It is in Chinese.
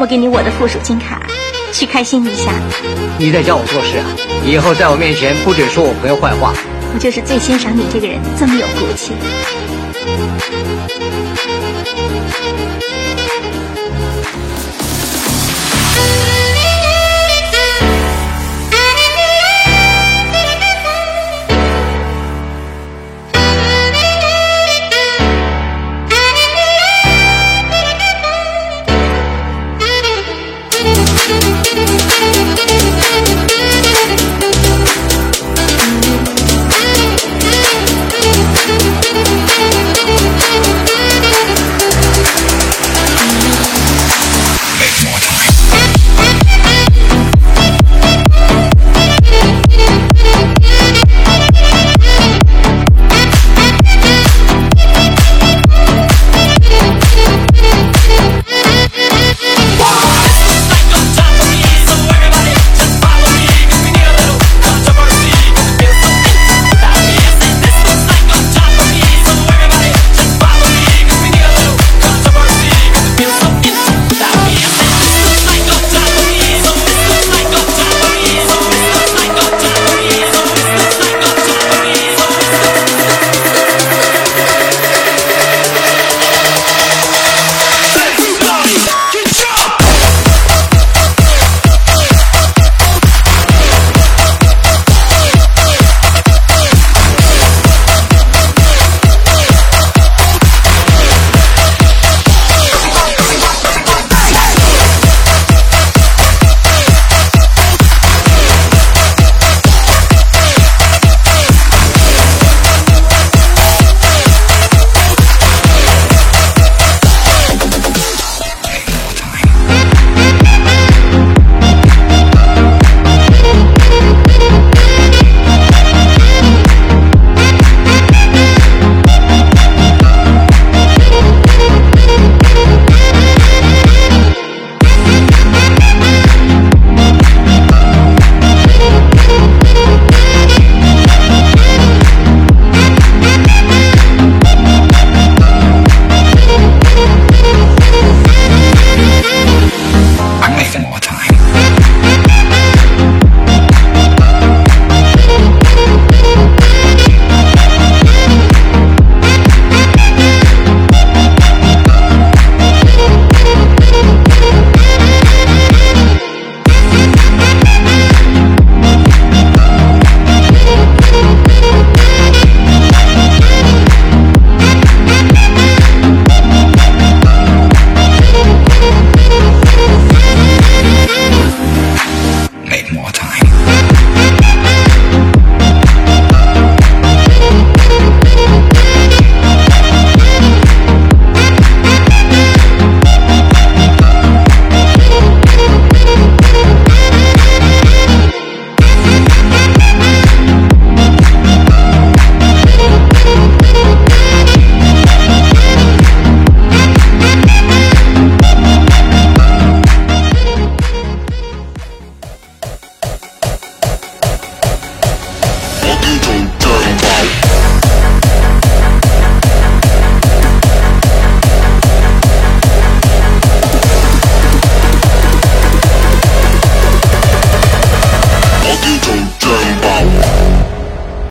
我给你我的附属金卡去开心一下。你在教我做事啊？以后在我面前不准说我朋友坏话。我就是最欣赏你这个人这么有骨气。